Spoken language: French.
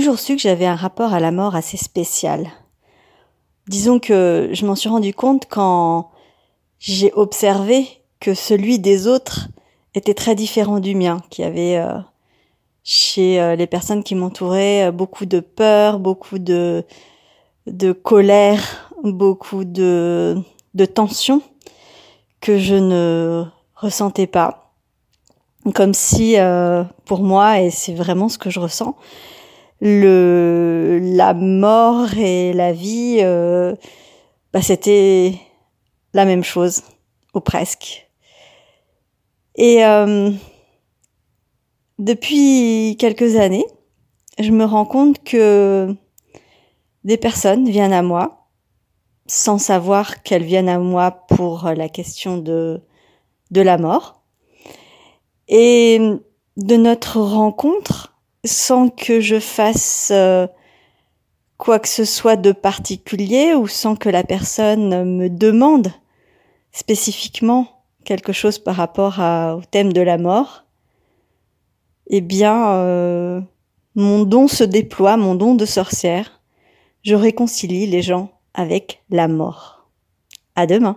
toujours su que j'avais un rapport à la mort assez spécial. Disons que je m'en suis rendu compte quand j'ai observé que celui des autres était très différent du mien, qui avait euh, chez euh, les personnes qui m'entouraient euh, beaucoup de peur, beaucoup de colère, beaucoup de tension que je ne ressentais pas. Comme si, pour moi, et c'est vraiment ce que je ressens, le la mort et la vie, euh, bah, c'était la même chose, ou presque. Et euh, depuis quelques années, je me rends compte que des personnes viennent à moi sans savoir qu'elles viennent à moi pour la question de, de la mort. Et de notre rencontre, sans que je fasse euh, quoi que ce soit de particulier ou sans que la personne me demande spécifiquement quelque chose par rapport au thème de la mort, eh bien, euh, mon don se déploie, mon don de sorcière. Je réconcilie les gens avec la mort. À demain.